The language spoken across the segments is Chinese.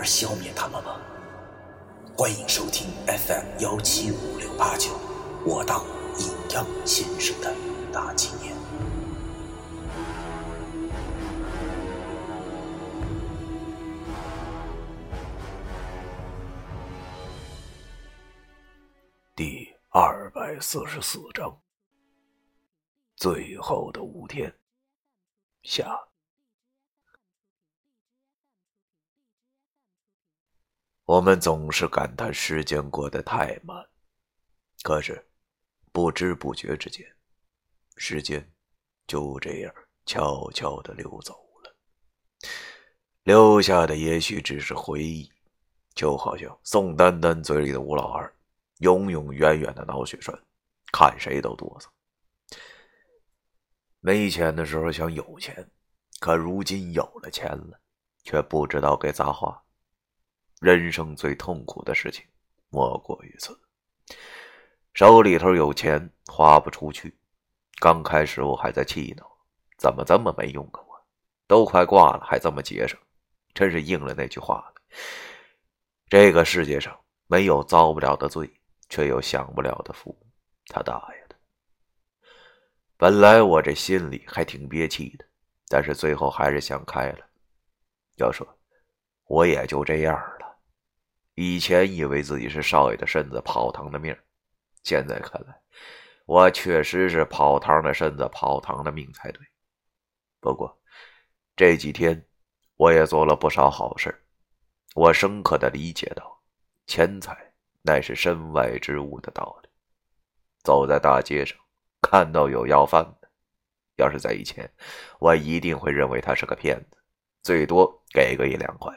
而消灭他们吗？欢迎收听 FM 幺七五六八九，我当阴阳先生的大纪念。第二百四十四章，最后的五天下。我们总是感叹时间过得太慢，可是不知不觉之间，时间就这样悄悄的溜走了，留下的也许只是回忆，就好像宋丹丹嘴里的吴老二，永永远远的脑血栓，看谁都哆嗦。没钱的时候想有钱，可如今有了钱了，却不知道该咋花。人生最痛苦的事情，莫过于此。手里头有钱花不出去，刚开始我还在气恼，怎么这么没用啊！我都快挂了，还这么节省，真是应了那句话了。这个世界上没有遭不了的罪，却有享不了的福。他大爷的！本来我这心里还挺憋气的，但是最后还是想开了。要说，我也就这样。以前以为自己是少爷的身子跑堂的命，现在看来，我确实是跑堂的身子跑堂的命才对。不过这几天我也做了不少好事，我深刻的理解到，钱财乃是身外之物的道理。走在大街上，看到有要饭的，要是在以前，我一定会认为他是个骗子，最多给个一两块。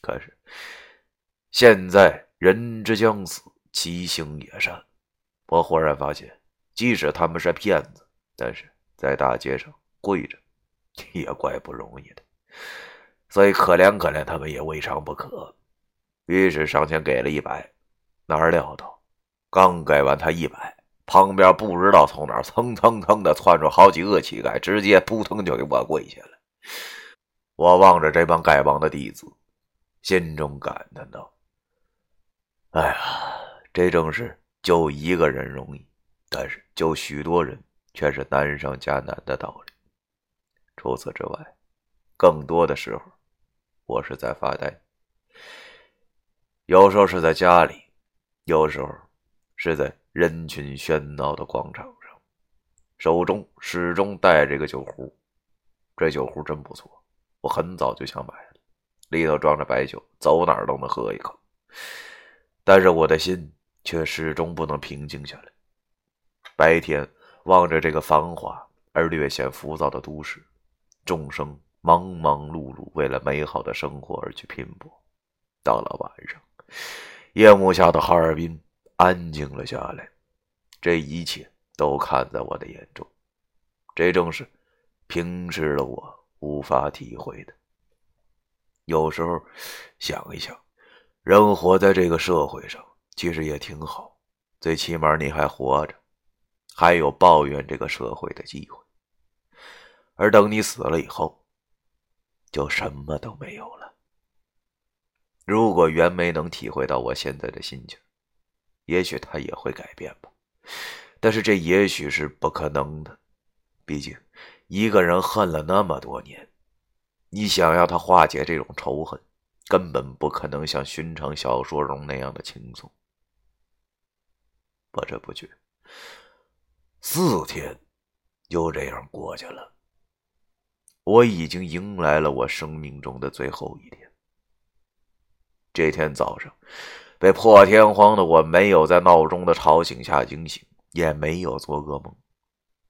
可是。现在人之将死，其心也善。我忽然发现，即使他们是骗子，但是在大街上跪着，也怪不容易的。所以可怜可怜他们也未尝不可。于是上前给了一百，哪料到刚给完他一百，旁边不知道从哪蹭蹭蹭的窜出好几个乞丐，直接扑腾就给我跪下了。我望着这帮丐帮的弟子，心中感叹道。哎呀，这正是救一个人容易，但是救许多人却是难上加难的道理。除此之外，更多的时候，我是在发呆。有时候是在家里，有时候是在人群喧闹的广场上，手中始终带着个酒壶。这酒壶真不错，我很早就想买了，里头装着白酒，走哪儿都能喝一口。但是我的心却始终不能平静下来。白天望着这个繁华而略显浮躁的都市，众生忙忙碌碌，为了美好的生活而去拼搏。到了晚上，夜幕下的哈尔滨安静了下来，这一切都看在我的眼中。这正是平时的我无法体会的。有时候想一想。人活在这个社会上，其实也挺好，最起码你还活着，还有抱怨这个社会的机会。而等你死了以后，就什么都没有了。如果袁梅能体会到我现在的心情，也许他也会改变吧。但是这也许是不可能的，毕竟一个人恨了那么多年，你想要他化解这种仇恨。根本不可能像寻常小说中那样的轻松。不知不觉，四天就这样过去了。我已经迎来了我生命中的最后一天。这天早上，被破天荒的我没有在闹钟的吵醒下惊醒，也没有做噩梦。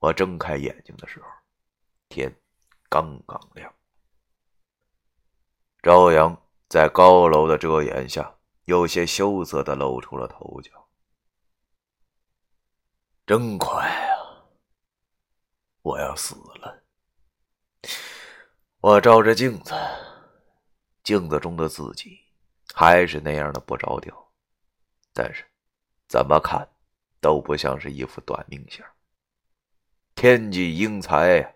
我睁开眼睛的时候，天刚刚亮，朝阳。在高楼的遮掩下，有些羞涩的露出了头角。真快啊！我要死了。我照着镜子，镜子中的自己还是那样的不着调，但是怎么看都不像是一副短命相。天际英才呀！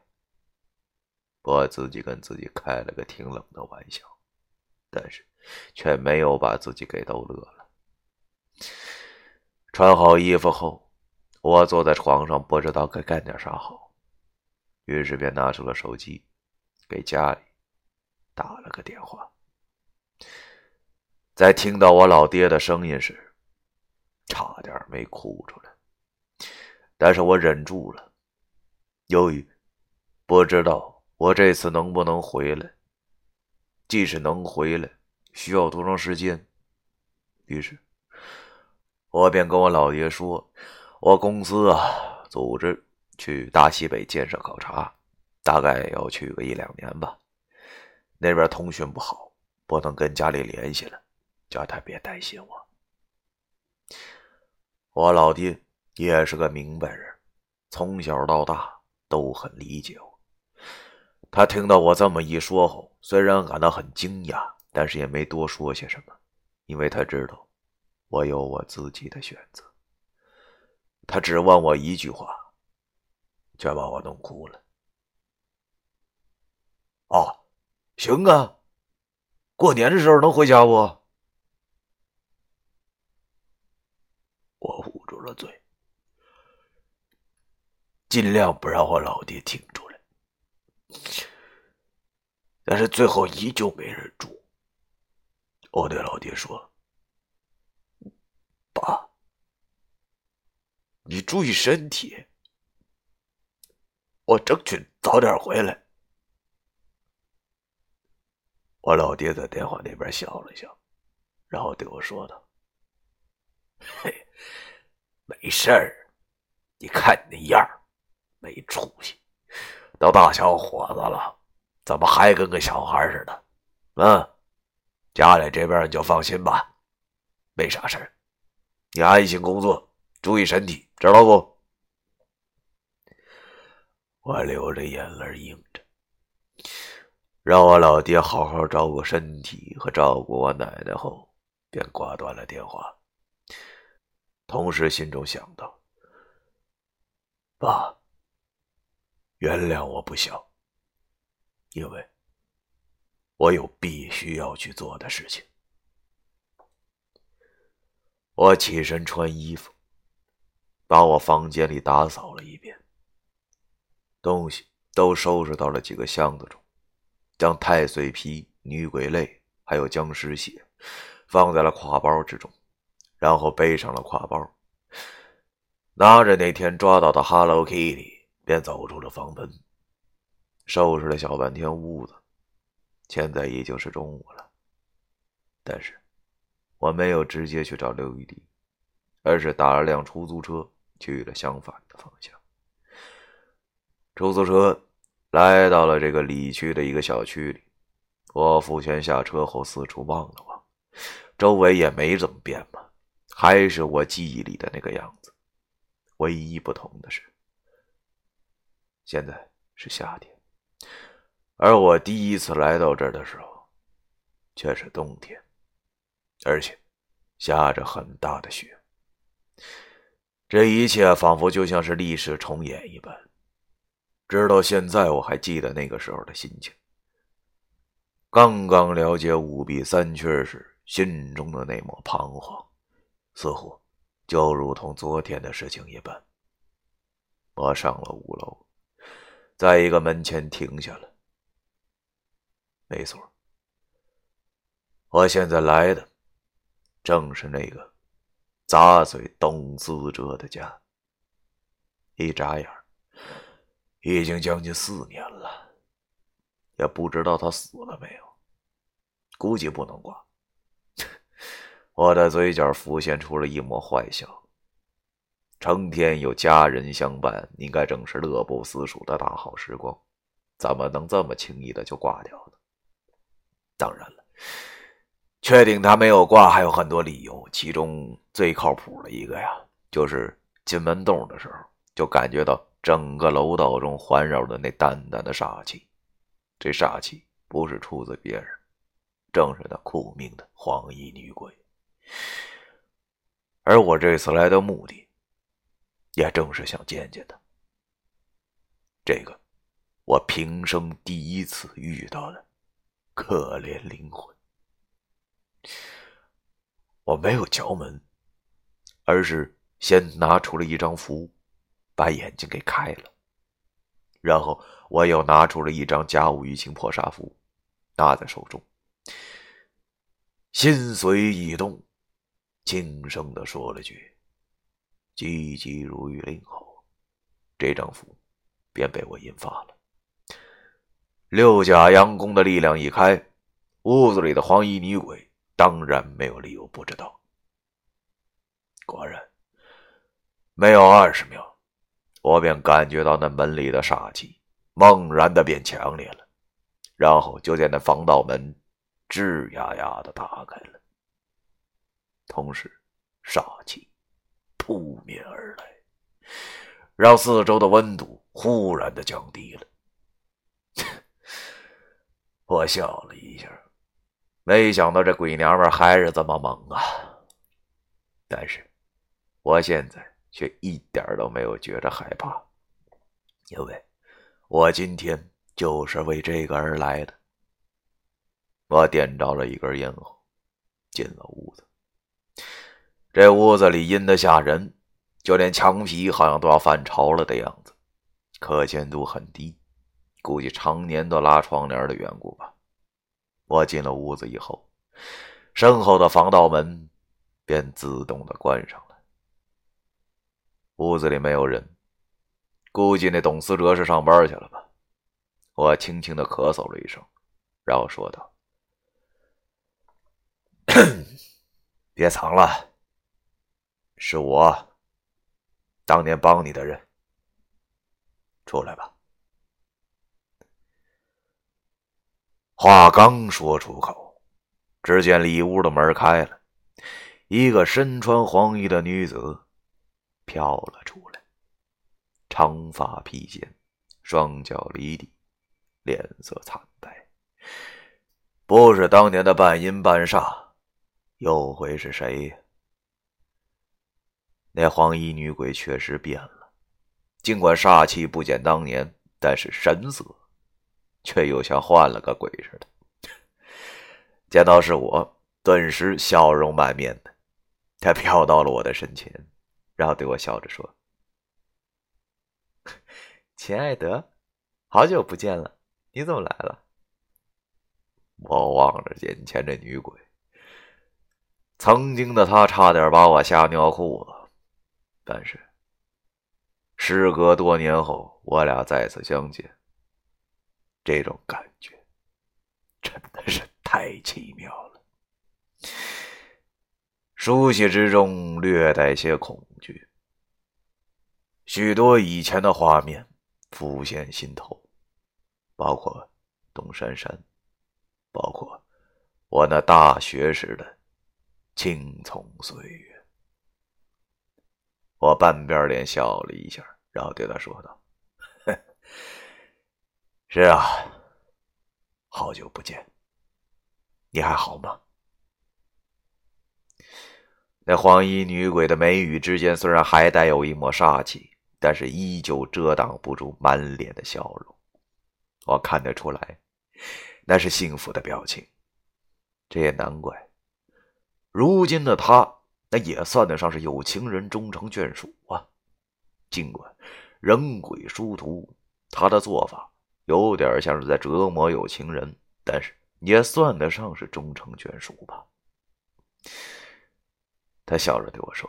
我自己跟自己开了个挺冷的玩笑，但是却没有把自己给逗乐了。穿好衣服后，我坐在床上，不知道该干点啥好，于是便拿出了手机，给家里打了个电话。在听到我老爹的声音时，差点没哭出来，但是我忍住了。由于不知道。我这次能不能回来？即使能回来，需要多长时间？于是，我便跟我老爹说：“我公司啊，组织去大西北建设考察，大概要去个一两年吧。那边通讯不好，不能跟家里联系了，叫他别担心我。”我老爹也是个明白人，从小到大都很理解我。他听到我这么一说后，虽然感到很惊讶，但是也没多说些什么，因为他知道我有我自己的选择。他只问我一句话，却把我弄哭了。哦，行啊，过年的时候能回家不？我捂住了嘴，尽量不让我老爹听着。但是最后依旧没忍住，我对老爹说：“爸，你注意身体，我争取早点回来。”我老爹在电话那边笑了笑，然后对我说道：“嘿，没事儿，你看你那样没出息。”都大小伙子了，怎么还跟个小孩似的？嗯，家里这边你就放心吧，没啥事儿。你安心工作，注意身体，知道不？我流着眼泪应着，让我老爹好好照顾身体和照顾我奶奶后，便挂断了电话。同时心中想到：爸。原谅我不孝，因为我有必须要去做的事情。我起身穿衣服，把我房间里打扫了一遍，东西都收拾到了几个箱子中，将太岁皮、女鬼泪还有僵尸血放在了挎包之中，然后背上了挎包，拿着那天抓到的 Hello Kitty。便走出了房门，收拾了小半天屋子。现在已经是中午了，但是我没有直接去找刘玉迪，而是打了辆出租车去了相反的方向。出租车来到了这个里区的一个小区里，我付钱下车后四处望了望，周围也没怎么变吧，还是我记忆里的那个样子。唯一不同的是。现在是夏天，而我第一次来到这儿的时候，却是冬天，而且下着很大的雪。这一切仿佛就像是历史重演一般。直到现在，我还记得那个时候的心情。刚刚了解五弊三缺时，心中的那抹彷徨，似乎就如同昨天的事情一般。我上了五楼。在一个门前停下了。没错，我现在来的正是那个杂碎董思哲的家。一眨眼，已经将近四年了，也不知道他死了没有，估计不能挂。我的嘴角浮现出了一抹坏笑。成天有家人相伴，应该正是乐不思蜀的大好时光，怎么能这么轻易的就挂掉呢？当然了，确定他没有挂，还有很多理由，其中最靠谱的一个呀，就是进门洞的时候，就感觉到整个楼道中环绕着那淡淡的煞气。这煞气不是出自别人，正是那苦命的黄衣女鬼。而我这次来的目的，也正是想见见他。这个，我平生第一次遇到的可怜灵魂。我没有敲门，而是先拿出了一张符，把眼睛给开了。然后我又拿出了一张家务淤青破煞符，拿在手中，心随意动，轻声的说了句：“急急如律令。”后，这张符便被我引发了。六甲阳功的力量一开，屋子里的黄衣女鬼。当然没有理由不知道。果然，没有二十秒，我便感觉到那门里的煞气猛然的变强烈了，然后就见那防盗门吱呀呀的打开了，同时煞气扑面而来，让四周的温度忽然的降低了。我笑了一下。没想到这鬼娘们还是这么猛啊！但是，我现在却一点都没有觉着害怕，因为我今天就是为这个而来的。我点着了一根烟后，进了屋子。这屋子里阴得吓人，就连墙皮好像都要翻潮了的样子，可见度很低，估计常年都拉窗帘的缘故吧。我进了屋子以后，身后的防盗门便自动的关上了。屋子里没有人，估计那董思哲是上班去了吧。我轻轻的咳嗽了一声，然后说道：“ 别藏了，是我当年帮你的人，出来吧。”话刚说出口，只见里屋的门开了，一个身穿黄衣的女子飘了出来，长发披肩，双脚离地，脸色惨白。不是当年的半阴半煞，又会是谁？那黄衣女鬼确实变了，尽管煞气不减当年，但是神色……却又像换了个鬼似的。见到是我，顿时笑容满面的，他飘到了我的身前，然后对我笑着说：“亲爱的，好久不见了，你怎么来了？”我望着眼前这女鬼，曾经的她差点把我吓尿裤子，但是时隔多年后，我俩再次相见。这种感觉真的是太奇妙了，熟悉之中略带些恐惧，许多以前的画面浮现心头，包括董珊珊，包括我那大学时的青葱岁月。我半边脸笑了一下，然后对他说道。是啊，好久不见，你还好吗？那黄衣女鬼的眉宇之间虽然还带有一抹杀气，但是依旧遮挡不住满脸的笑容。我看得出来，那是幸福的表情。这也难怪，如今的她，那也算得上是有情人终成眷属啊。尽管人鬼殊途，他的做法。有点像是在折磨有情人，但是也算得上是终成眷属吧。他笑着对我说：“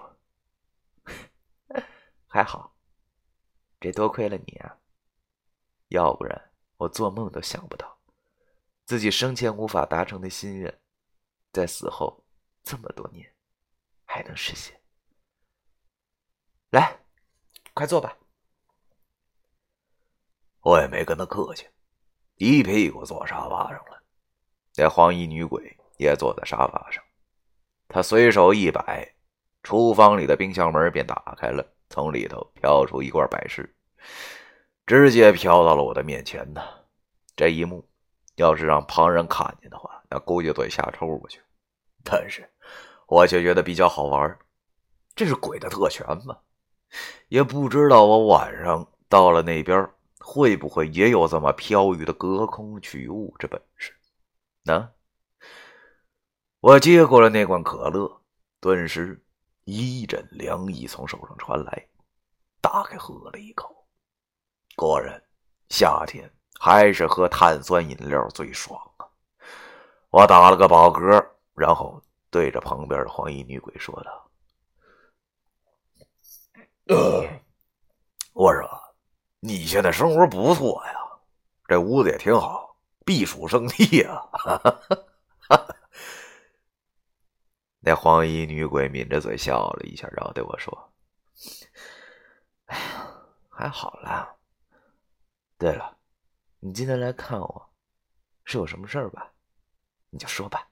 还好，这多亏了你啊，要不然我做梦都想不到，自己生前无法达成的心愿，在死后这么多年还能实现。来，快坐吧。”我也没跟他客气，一屁股坐沙发上了。那黄衣女鬼也坐在沙发上。他随手一摆，厨房里的冰箱门便打开了，从里头飘出一罐百事，直接飘到了我的面前呢。这一幕，要是让旁人看见的话，那估计得吓抽过去。但是，我却觉得比较好玩。这是鬼的特权吗？也不知道我晚上到了那边会不会也有这么飘逸的隔空取物这本事。那，我接过了那罐可乐，顿时一阵凉意从手上传来，打开喝了一口。果然，夏天还是喝碳酸饮料最爽啊！我打了个饱嗝，然后对着旁边的黄衣女鬼说道。呃，我说，你现在生活不错呀，这屋子也挺好，避暑胜地呀。那黄衣女鬼抿着嘴笑了一下，然后对我说：“哎呀，还好啦。对了，你今天来看我，是有什么事儿吧？你就说吧。”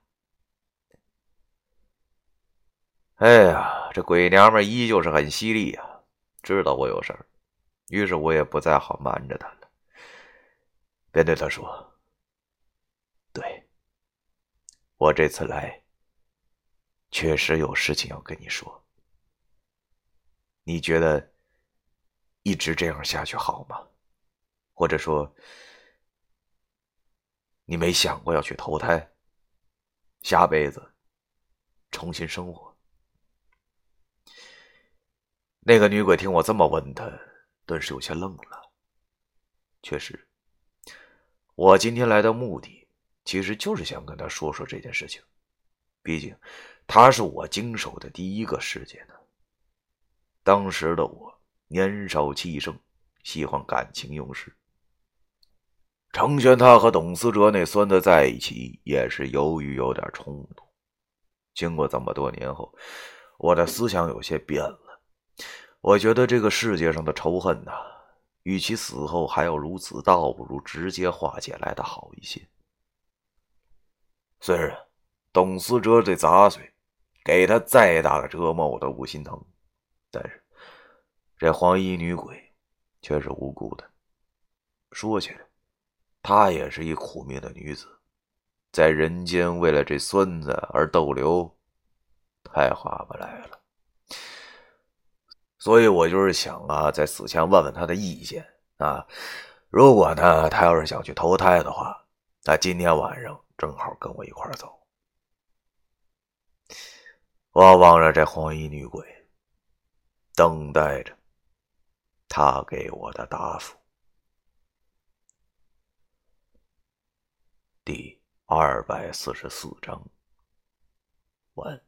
哎呀，这鬼娘们依旧是很犀利呀。知道我有事儿，于是我也不再好瞒着她了，便对他说：“对，我这次来，确实有事情要跟你说。你觉得一直这样下去好吗？或者说，你没想过要去投胎，下辈子重新生活？”那个女鬼听我这么问她，顿时有些愣了。确实，我今天来的目的，其实就是想跟她说说这件事情。毕竟，她是我经手的第一个事件呢。当时的我年少气盛，喜欢感情用事。成轩他和董思哲那孙子在一起，也是由于有点冲突。经过这么多年后，我的思想有些变了。我觉得这个世界上的仇恨呐，与其死后还要如此，倒不如直接化解来的好一些。虽然董思哲这杂碎，给他再大的折磨我都不心疼，但是这黄衣女鬼却是无辜的。说起来，她也是一苦命的女子，在人间为了这孙子而逗留，太划不来了。所以我就是想啊，在死前问问他的意见啊。如果呢，他要是想去投胎的话，那今天晚上正好跟我一块走。我望着这黄衣女鬼，等待着他给我的答复。第二百四十四章，完。